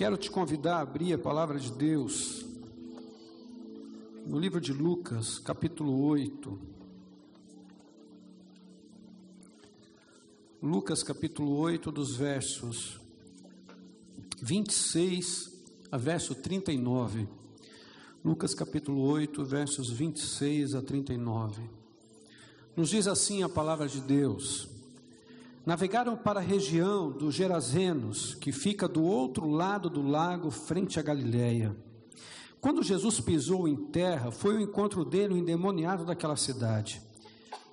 Quero te convidar a abrir a palavra de Deus no livro de Lucas, capítulo 8. Lucas, capítulo 8, dos versos 26 a verso 39. Lucas, capítulo 8, versos 26 a 39. Nos diz assim a palavra de Deus: Navegaram para a região dos Gerazenos, que fica do outro lado do lago, frente a Galiléia. Quando Jesus pisou em terra, foi o encontro dele o endemoniado daquela cidade.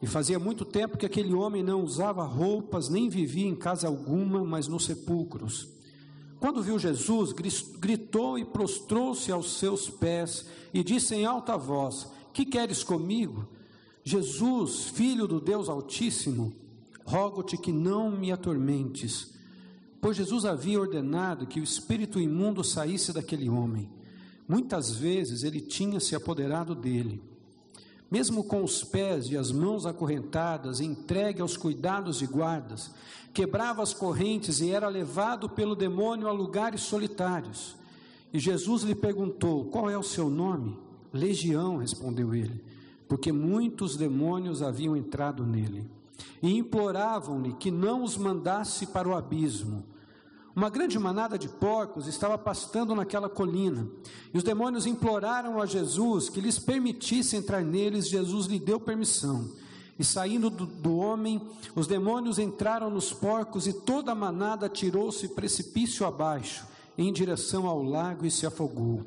E fazia muito tempo que aquele homem não usava roupas, nem vivia em casa alguma, mas nos sepulcros. Quando viu Jesus, gritou e prostrou-se aos seus pés e disse em alta voz: Que queres comigo? Jesus, filho do Deus Altíssimo, rogo-te que não me atormentes. Pois Jesus havia ordenado que o espírito imundo saísse daquele homem. Muitas vezes ele tinha se apoderado dele. Mesmo com os pés e as mãos acorrentadas, entregue aos cuidados de guardas, quebrava as correntes e era levado pelo demônio a lugares solitários. E Jesus lhe perguntou: Qual é o seu nome? Legião, respondeu ele, porque muitos demônios haviam entrado nele e imploravam-lhe que não os mandasse para o abismo. Uma grande manada de porcos estava pastando naquela colina, e os demônios imploraram a Jesus que lhes permitisse entrar neles. Jesus lhe deu permissão. E saindo do, do homem, os demônios entraram nos porcos, e toda a manada tirou-se precipício abaixo, em direção ao lago, e se afogou.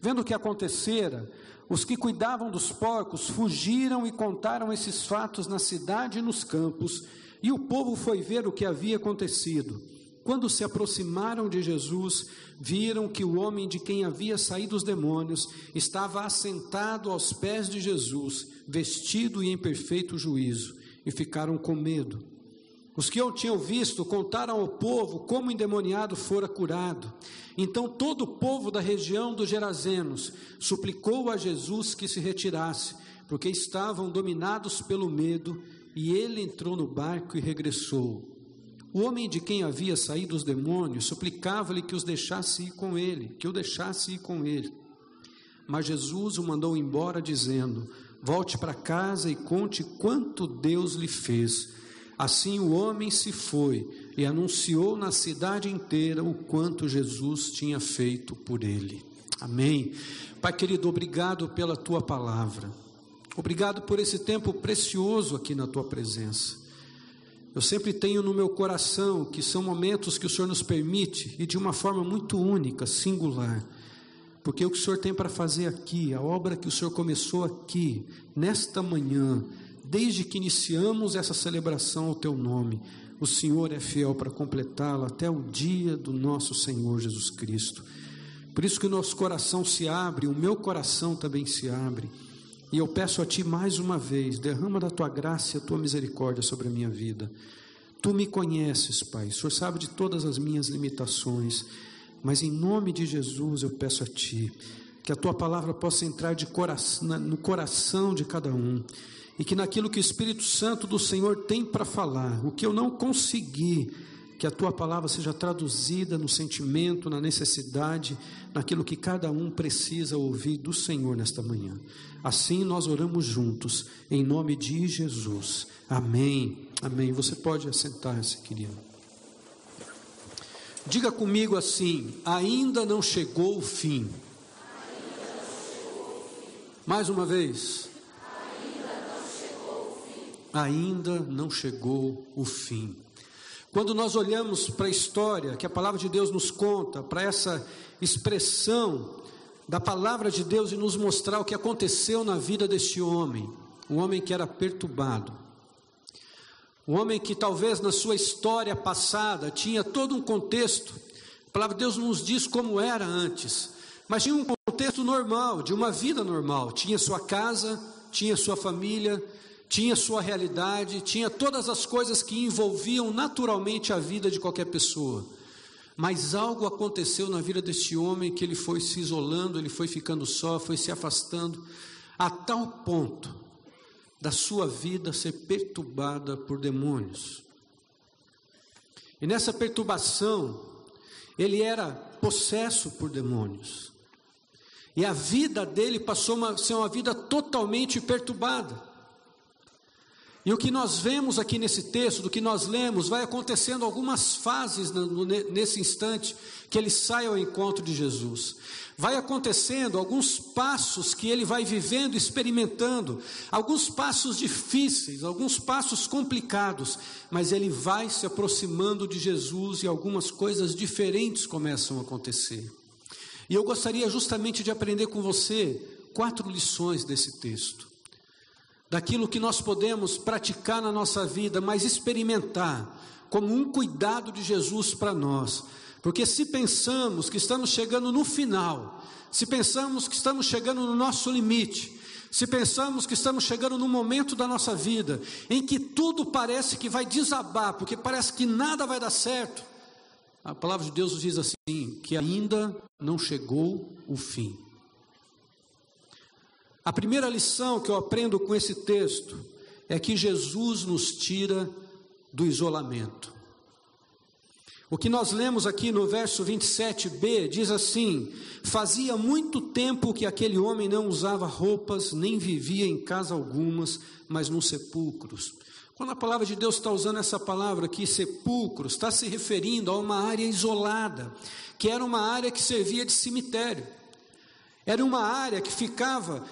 Vendo o que acontecera, os que cuidavam dos porcos fugiram e contaram esses fatos na cidade e nos campos, e o povo foi ver o que havia acontecido. Quando se aproximaram de Jesus, viram que o homem de quem havia saído os demônios estava assentado aos pés de Jesus, vestido e em perfeito juízo, e ficaram com medo. Os que o tinham visto contaram ao povo como o endemoniado fora curado. Então todo o povo da região dos Gerazenos suplicou a Jesus que se retirasse, porque estavam dominados pelo medo, e ele entrou no barco e regressou. O homem de quem havia saído os demônios suplicava-lhe que os deixasse ir com ele, que o deixasse ir com ele. Mas Jesus o mandou embora, dizendo: Volte para casa e conte quanto Deus lhe fez. Assim o homem se foi e anunciou na cidade inteira o quanto Jesus tinha feito por ele. Amém. Pai querido, obrigado pela tua palavra. Obrigado por esse tempo precioso aqui na tua presença. Eu sempre tenho no meu coração que são momentos que o Senhor nos permite e de uma forma muito única, singular. Porque o que o Senhor tem para fazer aqui, a obra que o Senhor começou aqui, nesta manhã, desde que iniciamos essa celebração ao teu nome, o Senhor é fiel para completá-la até o dia do nosso Senhor Jesus Cristo. Por isso que o nosso coração se abre, o meu coração também se abre. E eu peço a Ti mais uma vez, derrama da Tua graça e a Tua misericórdia sobre a minha vida. Tu me conheces, Pai, o Senhor sabe de todas as minhas limitações, mas em nome de Jesus eu peço a Ti que a Tua palavra possa entrar de coração, no coração de cada um e que naquilo que o Espírito Santo do Senhor tem para falar, o que eu não consegui, que a tua palavra seja traduzida no sentimento, na necessidade, naquilo que cada um precisa ouvir do Senhor nesta manhã. Assim nós oramos juntos, em nome de Jesus. Amém. Amém. Você pode assentar-se, querido. Diga comigo assim: ainda não chegou o fim. Mais uma vez ainda não chegou o fim. Quando nós olhamos para a história que a palavra de Deus nos conta, para essa expressão da palavra de Deus e nos mostrar o que aconteceu na vida deste homem, um homem que era perturbado, um homem que talvez na sua história passada tinha todo um contexto, a palavra de Deus nos diz como era antes, mas tinha um contexto normal, de uma vida normal, tinha sua casa, tinha sua família, tinha sua realidade, tinha todas as coisas que envolviam naturalmente a vida de qualquer pessoa. Mas algo aconteceu na vida deste homem que ele foi se isolando, ele foi ficando só, foi se afastando, a tal ponto da sua vida ser perturbada por demônios. E nessa perturbação, ele era possesso por demônios. E a vida dele passou a ser uma vida totalmente perturbada. E o que nós vemos aqui nesse texto, do que nós lemos, vai acontecendo algumas fases nesse instante que ele sai ao encontro de Jesus. Vai acontecendo alguns passos que ele vai vivendo, experimentando, alguns passos difíceis, alguns passos complicados, mas ele vai se aproximando de Jesus e algumas coisas diferentes começam a acontecer. E eu gostaria justamente de aprender com você quatro lições desse texto daquilo que nós podemos praticar na nossa vida, mas experimentar como um cuidado de Jesus para nós. Porque se pensamos que estamos chegando no final, se pensamos que estamos chegando no nosso limite, se pensamos que estamos chegando no momento da nossa vida em que tudo parece que vai desabar, porque parece que nada vai dar certo, a palavra de Deus nos diz assim: que ainda não chegou o fim. A primeira lição que eu aprendo com esse texto é que Jesus nos tira do isolamento. O que nós lemos aqui no verso 27b diz assim: Fazia muito tempo que aquele homem não usava roupas, nem vivia em casa algumas, mas nos sepulcros. Quando a palavra de Deus está usando essa palavra aqui, sepulcros, está se referindo a uma área isolada, que era uma área que servia de cemitério. Era uma área que ficava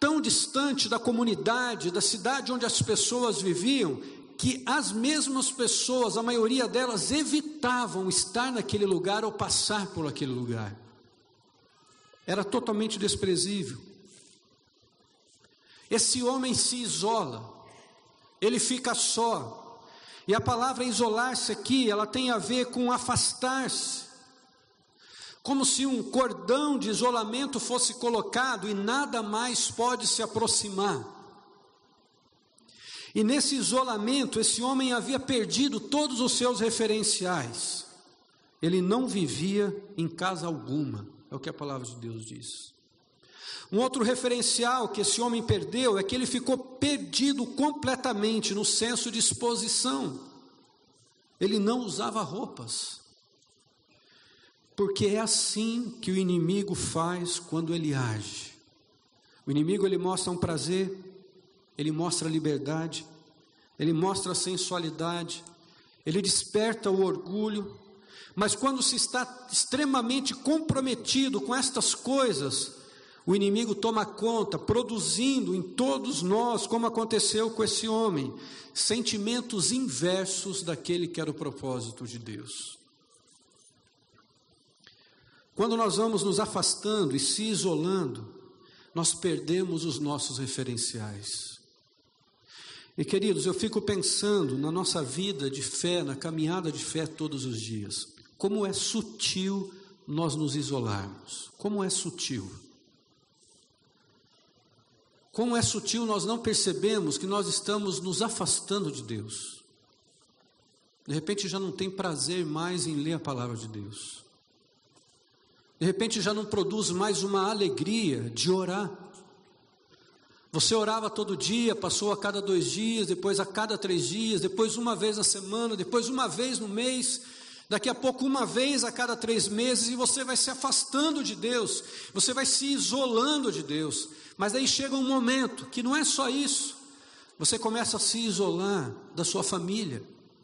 tão distante da comunidade, da cidade onde as pessoas viviam, que as mesmas pessoas, a maioria delas, evitavam estar naquele lugar ou passar por aquele lugar. Era totalmente desprezível. Esse homem se isola, ele fica só. E a palavra isolar-se aqui, ela tem a ver com afastar-se como se um cordão de isolamento fosse colocado e nada mais pode se aproximar. E nesse isolamento, esse homem havia perdido todos os seus referenciais. Ele não vivia em casa alguma, é o que a palavra de Deus diz. Um outro referencial que esse homem perdeu é que ele ficou perdido completamente no senso de exposição. Ele não usava roupas porque é assim que o inimigo faz quando ele age. O inimigo ele mostra um prazer, ele mostra liberdade, ele mostra sensualidade, ele desperta o orgulho, mas quando se está extremamente comprometido com estas coisas, o inimigo toma conta, produzindo em todos nós, como aconteceu com esse homem, sentimentos inversos daquele que era o propósito de Deus. Quando nós vamos nos afastando e se isolando, nós perdemos os nossos referenciais. E queridos, eu fico pensando na nossa vida de fé, na caminhada de fé todos os dias. Como é sutil nós nos isolarmos. Como é sutil. Como é sutil nós não percebemos que nós estamos nos afastando de Deus. De repente já não tem prazer mais em ler a palavra de Deus. De repente já não produz mais uma alegria de orar. Você orava todo dia, passou a cada dois dias, depois a cada três dias, depois uma vez na semana, depois uma vez no mês, daqui a pouco uma vez a cada três meses, e você vai se afastando de Deus, você vai se isolando de Deus. Mas aí chega um momento que não é só isso, você começa a se isolar da sua família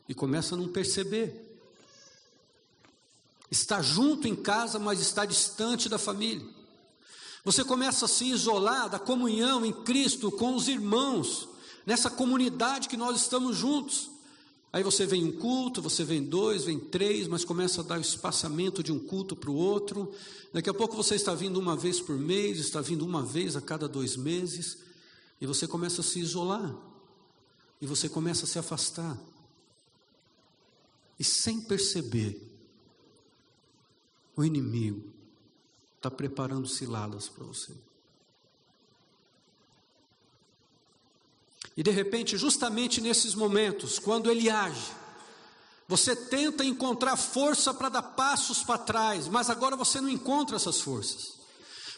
e começa a não perceber. Está junto em casa, mas está distante da família. Você começa a se isolar da comunhão em Cristo com os irmãos, nessa comunidade que nós estamos juntos. Aí você vem um culto, você vem dois, vem três, mas começa a dar espaçamento de um culto para o outro. Daqui a pouco você está vindo uma vez por mês, está vindo uma vez a cada dois meses, e você começa a se isolar, e você começa a se afastar. E sem perceber, o inimigo está preparando ciladas para você. E de repente, justamente nesses momentos, quando ele age, você tenta encontrar força para dar passos para trás, mas agora você não encontra essas forças,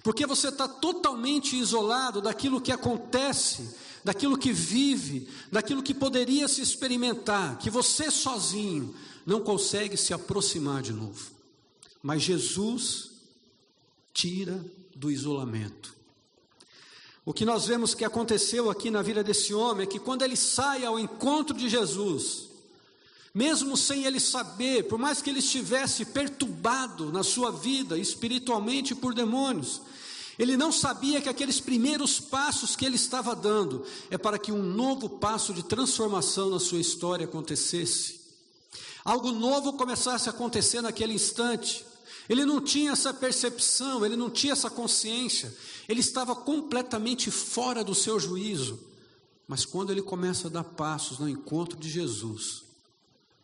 porque você está totalmente isolado daquilo que acontece, daquilo que vive, daquilo que poderia se experimentar, que você sozinho não consegue se aproximar de novo. Mas Jesus tira do isolamento. O que nós vemos que aconteceu aqui na vida desse homem é que quando ele sai ao encontro de Jesus, mesmo sem ele saber, por mais que ele estivesse perturbado na sua vida espiritualmente por demônios, ele não sabia que aqueles primeiros passos que ele estava dando é para que um novo passo de transformação na sua história acontecesse. Algo novo começasse a acontecer naquele instante. Ele não tinha essa percepção, ele não tinha essa consciência, ele estava completamente fora do seu juízo. Mas quando ele começa a dar passos no encontro de Jesus,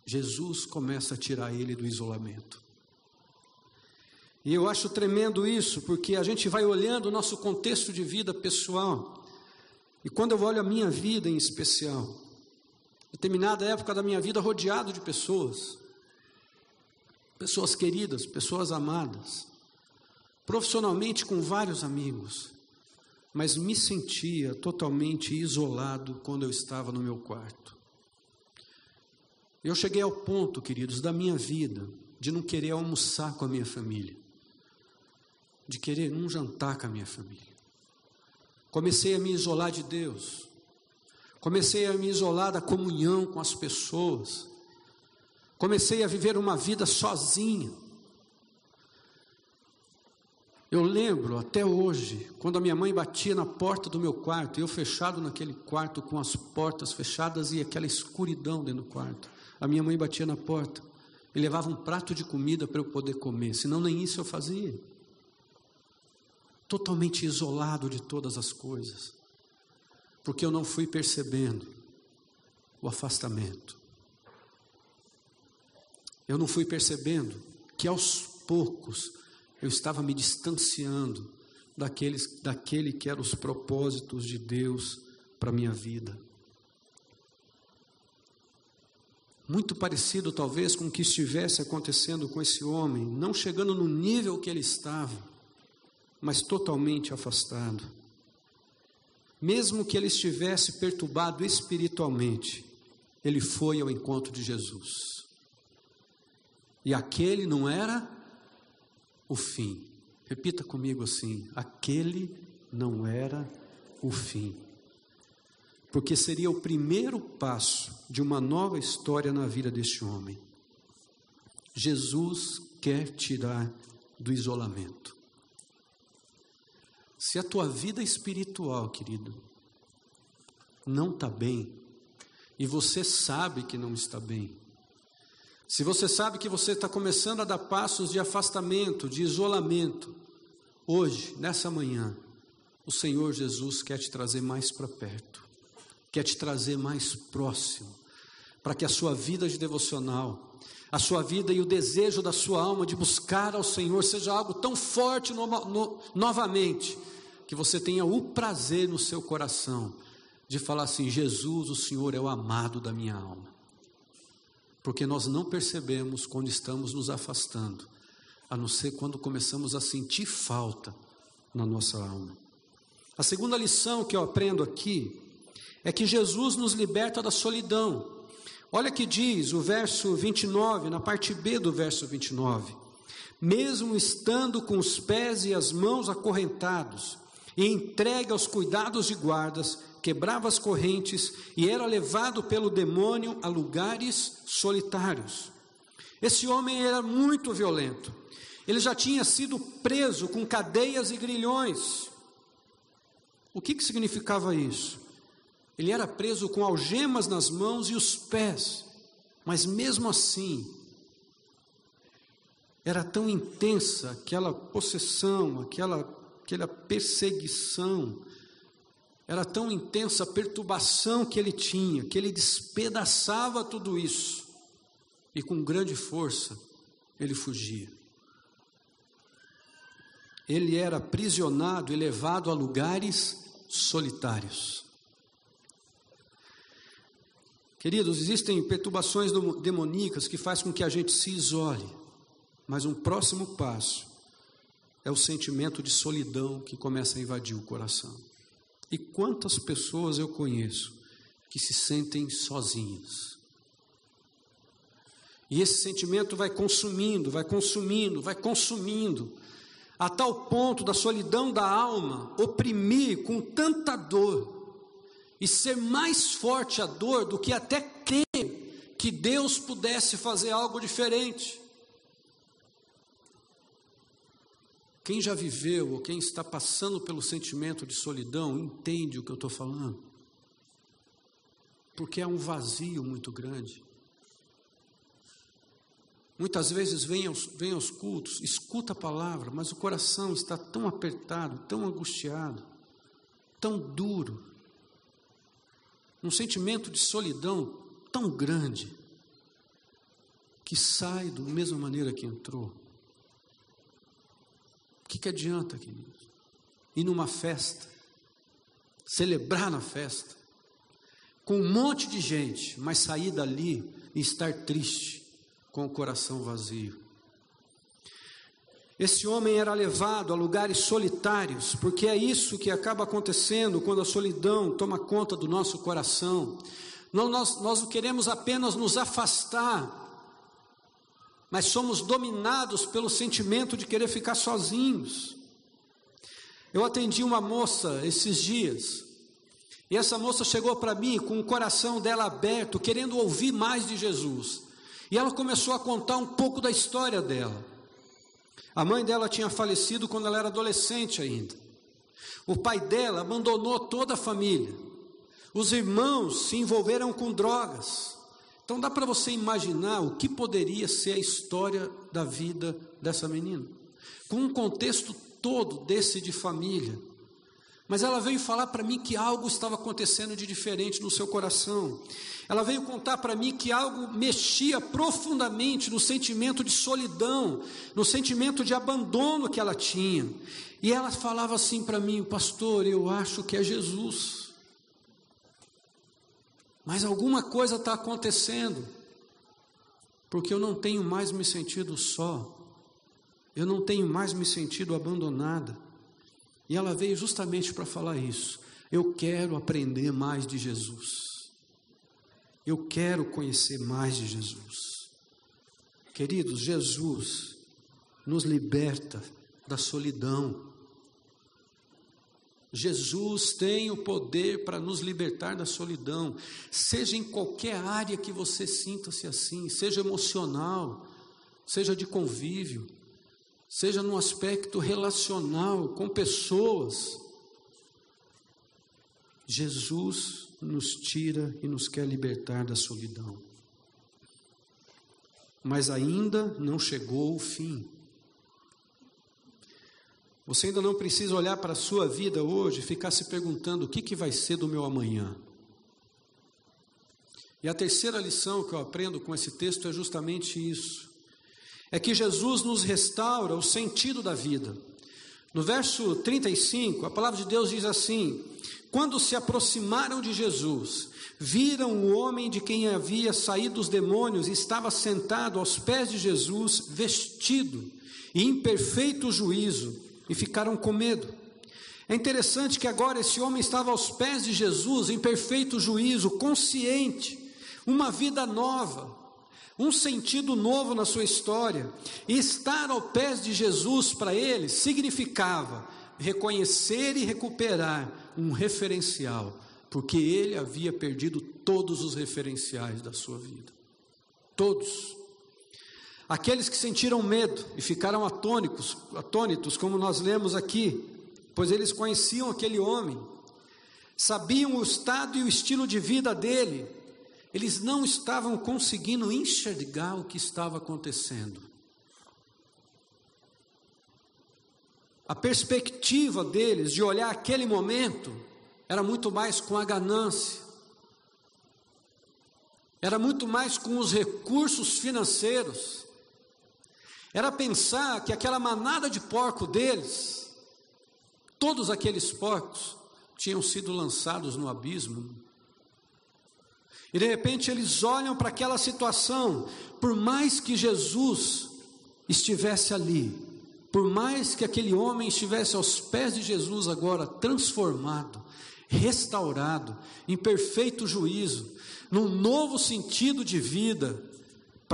Jesus começa a tirar ele do isolamento. E eu acho tremendo isso, porque a gente vai olhando o nosso contexto de vida pessoal. E quando eu olho a minha vida em especial, determinada época da minha vida rodeado de pessoas, pessoas queridas, pessoas amadas, profissionalmente com vários amigos, mas me sentia totalmente isolado quando eu estava no meu quarto. Eu cheguei ao ponto, queridos, da minha vida de não querer almoçar com a minha família de querer um jantar com a minha família. Comecei a me isolar de Deus. Comecei a me isolar da comunhão com as pessoas. Comecei a viver uma vida sozinha. Eu lembro até hoje, quando a minha mãe batia na porta do meu quarto, eu fechado naquele quarto com as portas fechadas e aquela escuridão dentro do quarto. A minha mãe batia na porta e levava um prato de comida para eu poder comer, senão nem isso eu fazia totalmente isolado de todas as coisas, porque eu não fui percebendo o afastamento. Eu não fui percebendo que aos poucos eu estava me distanciando daqueles, daquele que eram os propósitos de Deus para minha vida. Muito parecido, talvez, com o que estivesse acontecendo com esse homem, não chegando no nível que ele estava, mas totalmente afastado. Mesmo que ele estivesse perturbado espiritualmente, ele foi ao encontro de Jesus. E aquele não era o fim. Repita comigo assim: aquele não era o fim. Porque seria o primeiro passo de uma nova história na vida deste homem. Jesus quer tirar do isolamento. Se a tua vida espiritual, querido, não está bem, e você sabe que não está bem, se você sabe que você está começando a dar passos de afastamento, de isolamento, hoje, nessa manhã, o Senhor Jesus quer te trazer mais para perto, quer te trazer mais próximo, para que a sua vida de devocional, a sua vida e o desejo da sua alma de buscar ao Senhor seja algo tão forte no, no, novamente, que você tenha o prazer no seu coração de falar assim: Jesus, o Senhor é o amado da minha alma. Porque nós não percebemos quando estamos nos afastando, a não ser quando começamos a sentir falta na nossa alma. A segunda lição que eu aprendo aqui é que Jesus nos liberta da solidão. Olha que diz o verso 29, na parte B do verso 29. Mesmo estando com os pés e as mãos acorrentados, e entregue aos cuidados de guardas, quebrava as correntes e era levado pelo demônio a lugares solitários. Esse homem era muito violento. Ele já tinha sido preso com cadeias e grilhões. O que, que significava isso? Ele era preso com algemas nas mãos e os pés, mas mesmo assim, era tão intensa aquela possessão, aquela aquela perseguição, era tão intensa a perturbação que ele tinha, que ele despedaçava tudo isso, e com grande força ele fugia. Ele era aprisionado e levado a lugares solitários. Queridos, existem perturbações demoníacas que fazem com que a gente se isole, mas um próximo passo é o sentimento de solidão que começa a invadir o coração. E quantas pessoas eu conheço que se sentem sozinhas. E esse sentimento vai consumindo, vai consumindo, vai consumindo, a tal ponto da solidão da alma oprimir com tanta dor e ser mais forte a dor do que até crer que Deus pudesse fazer algo diferente. Quem já viveu ou quem está passando pelo sentimento de solidão entende o que eu estou falando. Porque é um vazio muito grande. Muitas vezes vem aos, vem aos cultos, escuta a palavra, mas o coração está tão apertado, tão angustiado, tão duro, um sentimento de solidão tão grande, que sai da mesma maneira que entrou. O que, que adianta, queridos? Ir numa festa, celebrar na festa, com um monte de gente, mas sair dali e estar triste, com o coração vazio. Esse homem era levado a lugares solitários, porque é isso que acaba acontecendo quando a solidão toma conta do nosso coração. Nós, nós queremos apenas nos afastar, mas somos dominados pelo sentimento de querer ficar sozinhos. Eu atendi uma moça esses dias, e essa moça chegou para mim com o coração dela aberto, querendo ouvir mais de Jesus. E ela começou a contar um pouco da história dela. A mãe dela tinha falecido quando ela era adolescente ainda. O pai dela abandonou toda a família. Os irmãos se envolveram com drogas. Então dá para você imaginar o que poderia ser a história da vida dessa menina. Com um contexto todo desse de família. Mas ela veio falar para mim que algo estava acontecendo de diferente no seu coração. Ela veio contar para mim que algo mexia profundamente no sentimento de solidão, no sentimento de abandono que ela tinha. E ela falava assim para mim, pastor, eu acho que é Jesus. Mas alguma coisa está acontecendo, porque eu não tenho mais me sentido só, eu não tenho mais me sentido abandonada. E ela veio justamente para falar isso. Eu quero aprender mais de Jesus. Eu quero conhecer mais de Jesus. Queridos, Jesus nos liberta da solidão. Jesus tem o poder para nos libertar da solidão, seja em qualquer área que você sinta-se assim, seja emocional, seja de convívio, seja no aspecto relacional com pessoas. Jesus nos tira e nos quer libertar da solidão. Mas ainda não chegou o fim. Você ainda não precisa olhar para a sua vida hoje e ficar se perguntando o que, que vai ser do meu amanhã. E a terceira lição que eu aprendo com esse texto é justamente isso é que Jesus nos restaura o sentido da vida. No verso 35, a palavra de Deus diz assim: Quando se aproximaram de Jesus, viram o homem de quem havia saído os demônios e estava sentado aos pés de Jesus, vestido e em perfeito juízo, e ficaram com medo. É interessante que agora esse homem estava aos pés de Jesus, em perfeito juízo, consciente, uma vida nova, um sentido novo na sua história. E estar ao pés de Jesus para ele significava reconhecer e recuperar um referencial, porque ele havia perdido todos os referenciais da sua vida. Todos. Aqueles que sentiram medo e ficaram atônicos, atônitos, como nós lemos aqui, pois eles conheciam aquele homem, sabiam o estado e o estilo de vida dele, eles não estavam conseguindo enxergar o que estava acontecendo. A perspectiva deles de olhar aquele momento era muito mais com a ganância, era muito mais com os recursos financeiros, era pensar que aquela manada de porco deles, todos aqueles porcos, tinham sido lançados no abismo, e de repente eles olham para aquela situação, por mais que Jesus estivesse ali, por mais que aquele homem estivesse aos pés de Jesus agora transformado, restaurado, em perfeito juízo, num novo sentido de vida,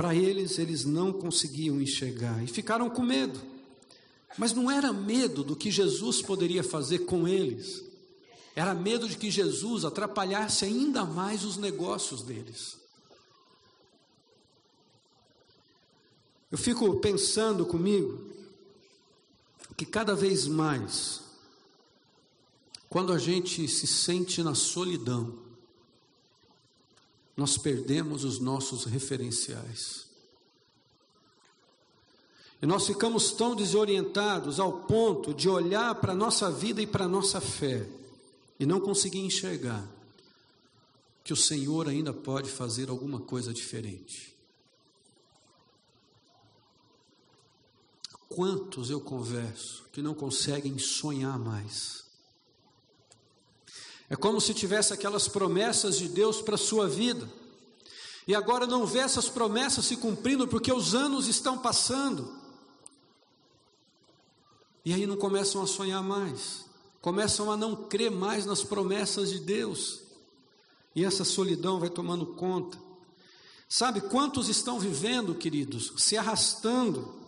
Para eles, eles não conseguiam enxergar e ficaram com medo. Mas não era medo do que Jesus poderia fazer com eles, era medo de que Jesus atrapalhasse ainda mais os negócios deles. Eu fico pensando comigo que cada vez mais, quando a gente se sente na solidão, nós perdemos os nossos referenciais. E nós ficamos tão desorientados ao ponto de olhar para a nossa vida e para a nossa fé e não conseguir enxergar que o Senhor ainda pode fazer alguma coisa diferente. Quantos eu converso que não conseguem sonhar mais? É como se tivesse aquelas promessas de Deus para a sua vida, e agora não vê essas promessas se cumprindo porque os anos estão passando, e aí não começam a sonhar mais, começam a não crer mais nas promessas de Deus, e essa solidão vai tomando conta. Sabe quantos estão vivendo, queridos, se arrastando,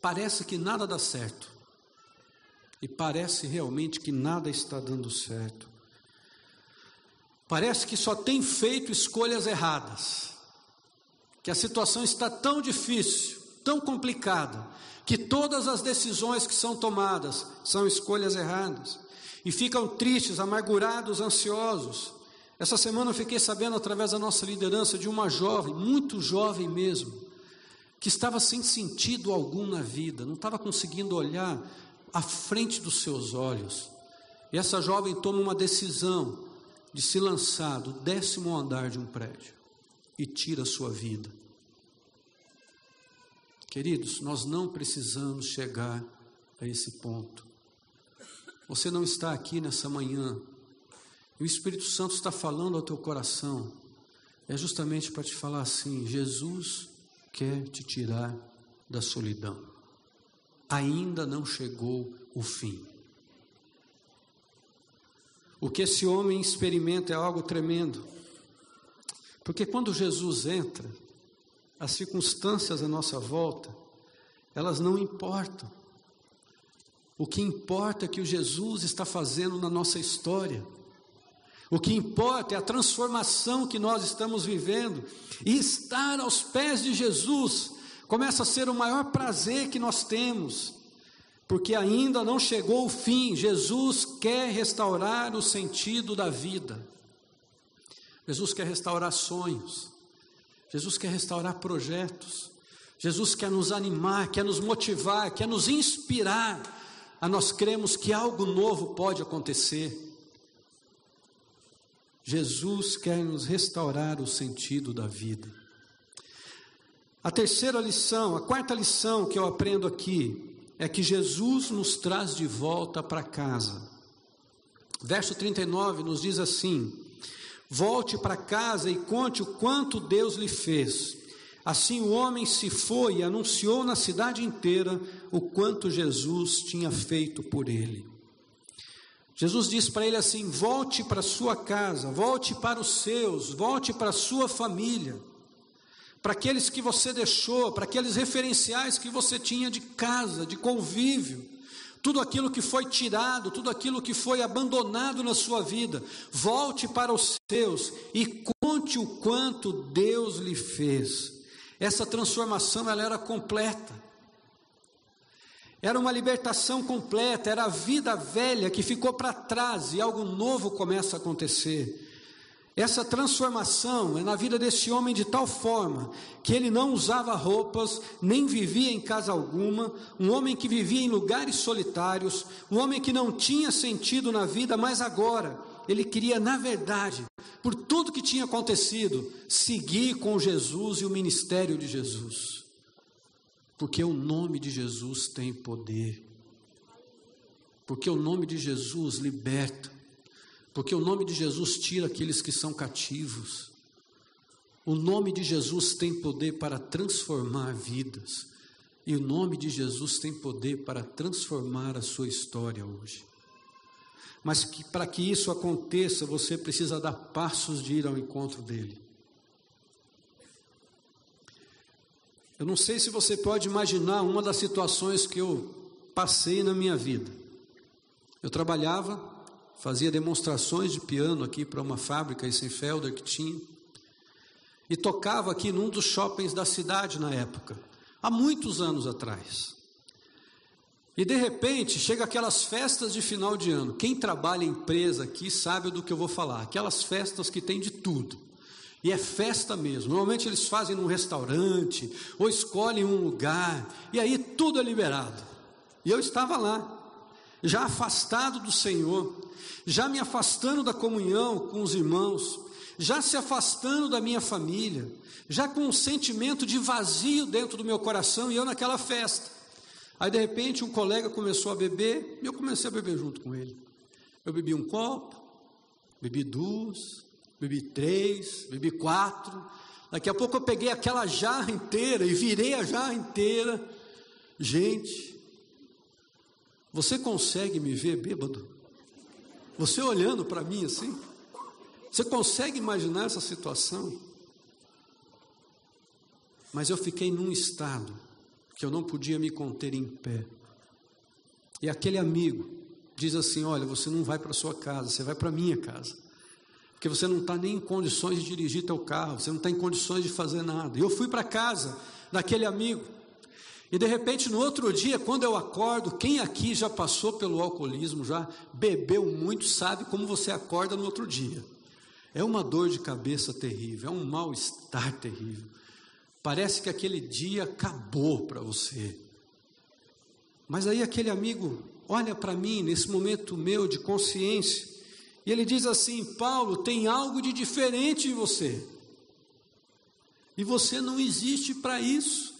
Parece que nada dá certo. E parece realmente que nada está dando certo. Parece que só tem feito escolhas erradas. Que a situação está tão difícil, tão complicada, que todas as decisões que são tomadas são escolhas erradas. E ficam tristes, amargurados, ansiosos. Essa semana eu fiquei sabendo, através da nossa liderança, de uma jovem, muito jovem mesmo, que estava sem sentido algum na vida, não estava conseguindo olhar à frente dos seus olhos. E essa jovem toma uma decisão de se lançar do décimo andar de um prédio e tira a sua vida. Queridos, nós não precisamos chegar a esse ponto. Você não está aqui nessa manhã, e o Espírito Santo está falando ao teu coração, é justamente para te falar assim: Jesus quer te tirar da solidão. Ainda não chegou o fim. O que esse homem experimenta é algo tremendo. Porque quando Jesus entra, as circunstâncias à nossa volta, elas não importam. O que importa é que o Jesus está fazendo na nossa história. O que importa é a transformação que nós estamos vivendo e estar aos pés de Jesus começa a ser o maior prazer que nós temos, porque ainda não chegou o fim. Jesus quer restaurar o sentido da vida. Jesus quer restaurar sonhos. Jesus quer restaurar projetos. Jesus quer nos animar, quer nos motivar, quer nos inspirar a nós cremos que algo novo pode acontecer. Jesus quer nos restaurar o sentido da vida. A terceira lição, a quarta lição que eu aprendo aqui é que Jesus nos traz de volta para casa. Verso 39 nos diz assim: Volte para casa e conte o quanto Deus lhe fez. Assim o homem se foi e anunciou na cidade inteira o quanto Jesus tinha feito por ele. Jesus diz para ele assim: volte para sua casa, volte para os seus, volte para sua família, para aqueles que você deixou, para aqueles referenciais que você tinha de casa, de convívio, tudo aquilo que foi tirado, tudo aquilo que foi abandonado na sua vida, volte para os seus e conte o quanto Deus lhe fez. Essa transformação ela era completa. Era uma libertação completa, era a vida velha que ficou para trás e algo novo começa a acontecer. Essa transformação é na vida desse homem de tal forma que ele não usava roupas, nem vivia em casa alguma, um homem que vivia em lugares solitários, um homem que não tinha sentido na vida, mas agora ele queria, na verdade, por tudo que tinha acontecido, seguir com Jesus e o ministério de Jesus. Porque o nome de Jesus tem poder. Porque o nome de Jesus liberta. Porque o nome de Jesus tira aqueles que são cativos. O nome de Jesus tem poder para transformar vidas. E o nome de Jesus tem poder para transformar a sua história hoje. Mas que, para que isso aconteça, você precisa dar passos de ir ao encontro dele. Eu não sei se você pode imaginar uma das situações que eu passei na minha vida. Eu trabalhava, fazia demonstrações de piano aqui para uma fábrica em Senfelder que tinha, e tocava aqui num dos shoppings da cidade na época, há muitos anos atrás. E de repente chega aquelas festas de final de ano. Quem trabalha em empresa aqui sabe do que eu vou falar. Aquelas festas que tem de tudo. E é festa mesmo. Normalmente eles fazem num restaurante ou escolhem um lugar, e aí tudo é liberado. E eu estava lá, já afastado do Senhor, já me afastando da comunhão com os irmãos, já se afastando da minha família, já com um sentimento de vazio dentro do meu coração e eu naquela festa. Aí de repente um colega começou a beber e eu comecei a beber junto com ele. Eu bebi um copo, bebi duas, bebi três, bebi quatro. Daqui a pouco eu peguei aquela jarra inteira e virei a jarra inteira. Gente, você consegue me ver bêbado? Você olhando para mim assim? Você consegue imaginar essa situação? Mas eu fiquei num estado que eu não podia me conter em pé. E aquele amigo diz assim: Olha, você não vai para sua casa, você vai para minha casa porque você não está nem em condições de dirigir teu carro, você não está em condições de fazer nada. E eu fui para casa daquele amigo, e de repente no outro dia, quando eu acordo, quem aqui já passou pelo alcoolismo, já bebeu muito, sabe como você acorda no outro dia. É uma dor de cabeça terrível, é um mal-estar terrível. Parece que aquele dia acabou para você. Mas aí aquele amigo olha para mim nesse momento meu de consciência e ele diz assim: Paulo, tem algo de diferente em você. E você não existe para isso.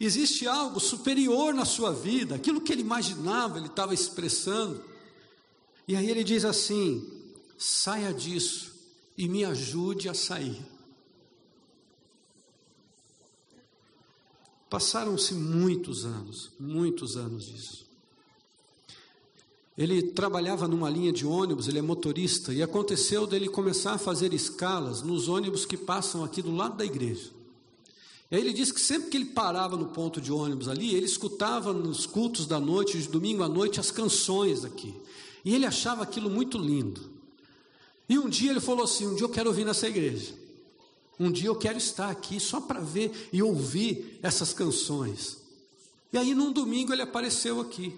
Existe algo superior na sua vida, aquilo que ele imaginava, ele estava expressando. E aí ele diz assim: saia disso e me ajude a sair. Passaram-se muitos anos, muitos anos disso. Ele trabalhava numa linha de ônibus, ele é motorista, e aconteceu dele começar a fazer escalas nos ônibus que passam aqui do lado da igreja. Aí ele disse que sempre que ele parava no ponto de ônibus ali, ele escutava nos cultos da noite, de domingo à noite, as canções aqui. E ele achava aquilo muito lindo. E um dia ele falou assim: um dia eu quero vir nessa igreja. Um dia eu quero estar aqui só para ver e ouvir essas canções. E aí num domingo ele apareceu aqui.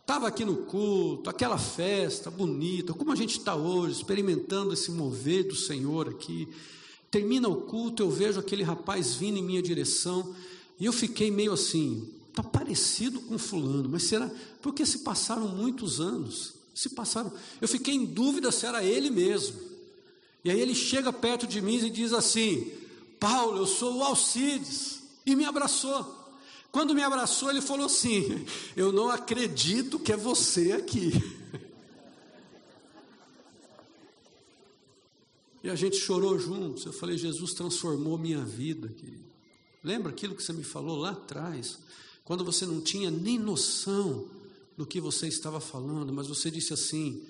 Estava aqui no culto, aquela festa bonita, como a gente está hoje, experimentando esse mover do Senhor aqui. Termina o culto, eu vejo aquele rapaz vindo em minha direção, e eu fiquei meio assim, está parecido com fulano, mas será? Porque se passaram muitos anos, se passaram. Eu fiquei em dúvida se era ele mesmo. E aí ele chega perto de mim e diz assim: Paulo, eu sou o Alcides, e me abraçou. Quando me abraçou, ele falou assim: Eu não acredito que é você aqui. E a gente chorou juntos. Eu falei: Jesus transformou minha vida. Querido. Lembra aquilo que você me falou lá atrás? Quando você não tinha nem noção do que você estava falando, mas você disse assim: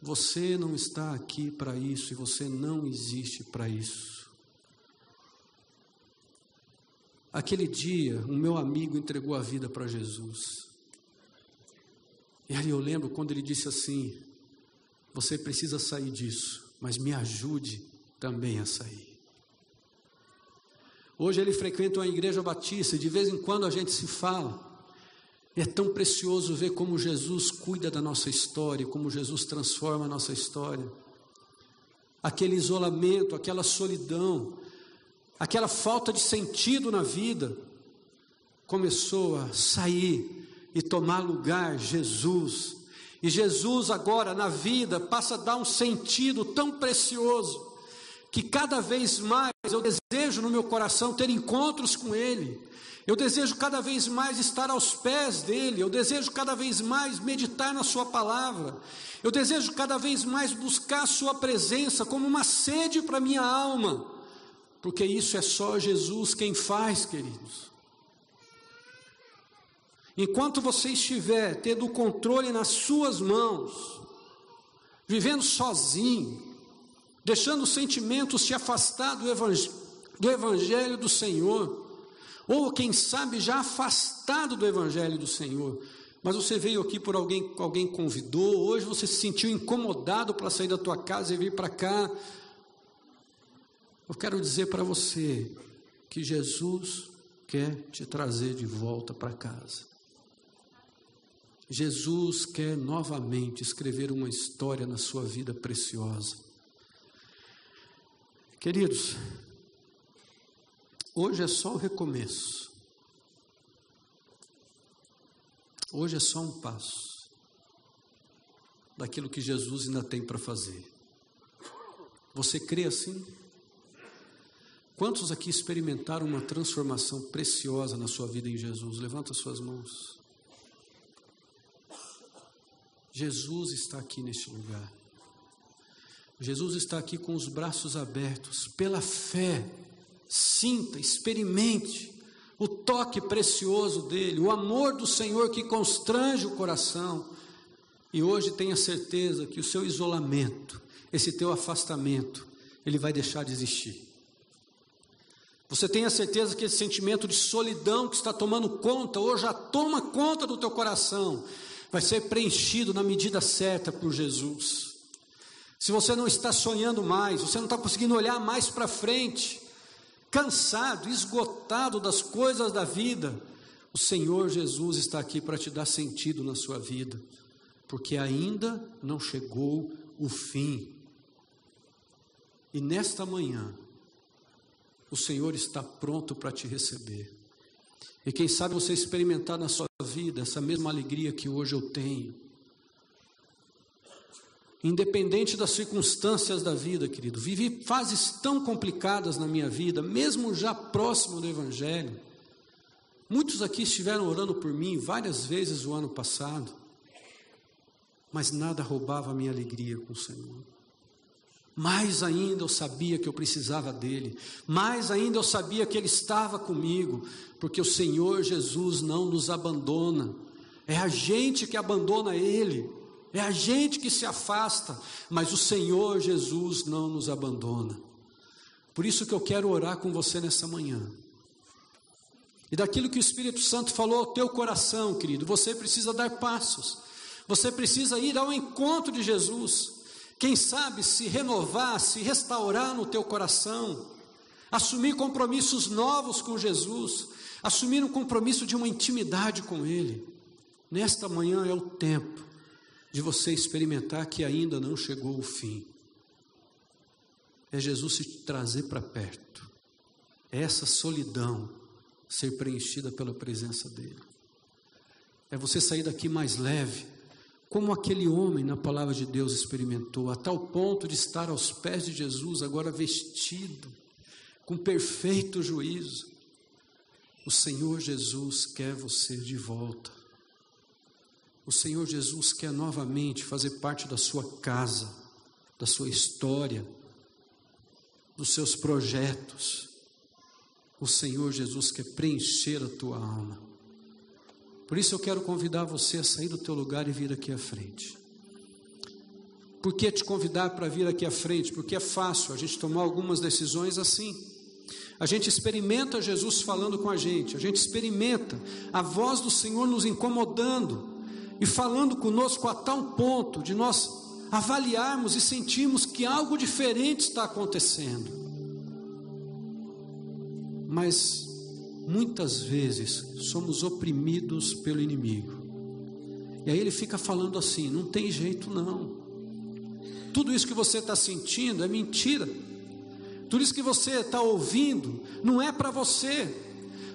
Você não está aqui para isso e você não existe para isso. Aquele dia, o meu amigo entregou a vida para Jesus. E aí eu lembro quando ele disse assim: Você precisa sair disso, mas me ajude também a sair. Hoje ele frequenta uma igreja batista e de vez em quando a gente se fala. É tão precioso ver como Jesus cuida da nossa história, como Jesus transforma a nossa história. Aquele isolamento, aquela solidão, aquela falta de sentido na vida, começou a sair e tomar lugar Jesus. E Jesus agora na vida passa a dar um sentido tão precioso que cada vez mais eu desejo no meu coração ter encontros com Ele. Eu desejo cada vez mais estar aos pés dele, eu desejo cada vez mais meditar na Sua palavra, eu desejo cada vez mais buscar Sua presença como uma sede para minha alma porque isso é só Jesus quem faz, queridos. Enquanto você estiver tendo o controle nas suas mãos, vivendo sozinho, deixando os sentimentos se afastar do evangelho, do evangelho do Senhor, ou quem sabe já afastado do evangelho do Senhor. Mas você veio aqui por alguém, alguém convidou, hoje você se sentiu incomodado para sair da tua casa e vir para cá. Eu quero dizer para você que Jesus quer te trazer de volta para casa. Jesus quer novamente escrever uma história na sua vida preciosa. Queridos, hoje é só o recomeço. Hoje é só um passo daquilo que Jesus ainda tem para fazer. Você crê assim? Quantos aqui experimentaram uma transformação preciosa na sua vida em Jesus? Levanta suas mãos. Jesus está aqui neste lugar. Jesus está aqui com os braços abertos, pela fé. Sinta, experimente o toque precioso dele, o amor do Senhor que constrange o coração. E hoje tenha certeza que o seu isolamento, esse teu afastamento, ele vai deixar de existir. Você tenha certeza que esse sentimento de solidão que está tomando conta, ou já toma conta do teu coração, vai ser preenchido na medida certa por Jesus. Se você não está sonhando mais, você não está conseguindo olhar mais para frente, cansado, esgotado das coisas da vida, o Senhor Jesus está aqui para te dar sentido na sua vida, porque ainda não chegou o fim. E nesta manhã, o Senhor está pronto para te receber. E quem sabe você experimentar na sua vida essa mesma alegria que hoje eu tenho. Independente das circunstâncias da vida, querido, vivi fases tão complicadas na minha vida, mesmo já próximo do Evangelho. Muitos aqui estiveram orando por mim várias vezes o ano passado, mas nada roubava a minha alegria com o Senhor. Mais ainda eu sabia que eu precisava dele, mais ainda eu sabia que ele estava comigo, porque o Senhor Jesus não nos abandona, é a gente que abandona ele, é a gente que se afasta, mas o Senhor Jesus não nos abandona. Por isso que eu quero orar com você nessa manhã. E daquilo que o Espírito Santo falou ao teu coração, querido, você precisa dar passos, você precisa ir ao encontro de Jesus. Quem sabe se renovar, se restaurar no teu coração, assumir compromissos novos com Jesus, assumir um compromisso de uma intimidade com Ele. Nesta manhã é o tempo de você experimentar que ainda não chegou o fim. É Jesus se trazer para perto. É essa solidão ser preenchida pela presença dEle. É você sair daqui mais leve como aquele homem na palavra de Deus experimentou, a tal ponto de estar aos pés de Jesus, agora vestido, com perfeito juízo. O Senhor Jesus quer você de volta. O Senhor Jesus quer novamente fazer parte da sua casa, da sua história, dos seus projetos. O Senhor Jesus quer preencher a tua alma. Por isso eu quero convidar você a sair do teu lugar e vir aqui à frente. Por que te convidar para vir aqui à frente? Porque é fácil a gente tomar algumas decisões assim. A gente experimenta Jesus falando com a gente, a gente experimenta a voz do Senhor nos incomodando e falando conosco a tal ponto de nós avaliarmos e sentirmos que algo diferente está acontecendo. Mas muitas vezes somos oprimidos pelo inimigo. E aí ele fica falando assim: não tem jeito não. Tudo isso que você está sentindo é mentira. Tudo isso que você está ouvindo não é para você.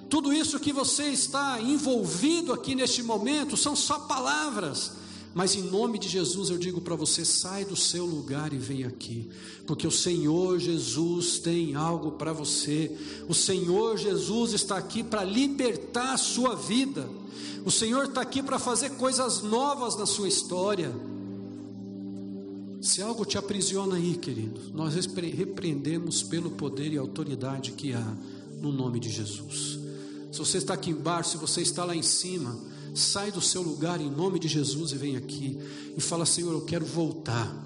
Tudo isso que você está envolvido aqui neste momento são só palavras mas em nome de Jesus eu digo para você: sai do seu lugar e vem aqui, porque o Senhor Jesus tem algo para você. O Senhor Jesus está aqui para libertar a sua vida. O Senhor está aqui para fazer coisas novas na sua história. Se algo te aprisiona aí, querido, nós repreendemos pelo poder e autoridade que há no nome de Jesus. Se você está aqui embaixo, se você está lá em cima, sai do seu lugar em nome de Jesus e vem aqui e fala: Senhor, eu quero voltar.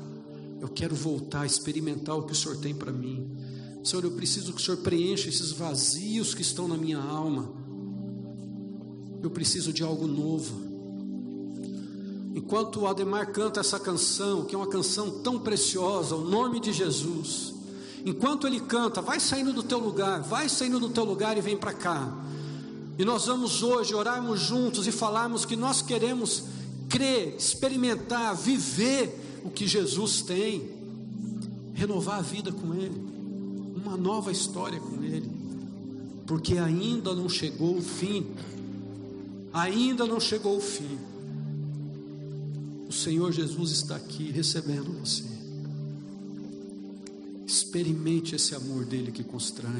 Eu quero voltar a experimentar o que o Senhor tem para mim. Senhor, eu preciso que o Senhor preencha esses vazios que estão na minha alma. Eu preciso de algo novo. Enquanto o Ademar canta essa canção, que é uma canção tão preciosa, o nome de Jesus. Enquanto ele canta, vai saindo do teu lugar, vai saindo do teu lugar e vem para cá. E nós vamos hoje orarmos juntos e falarmos que nós queremos crer, experimentar, viver o que Jesus tem, renovar a vida com Ele, uma nova história com Ele, porque ainda não chegou o fim, ainda não chegou o fim. O Senhor Jesus está aqui recebendo você. Experimente esse amor dele que constrange.